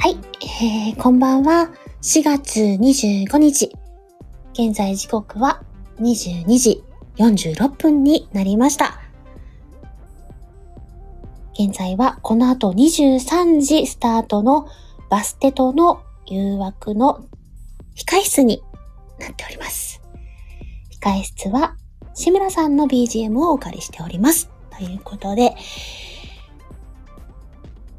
はい、えー、こんばんは。4月25日。現在時刻は22時46分になりました。現在はこの後23時スタートのバステとの誘惑の控室になっております。控室は志村さんの BGM をお借りしております。ということで、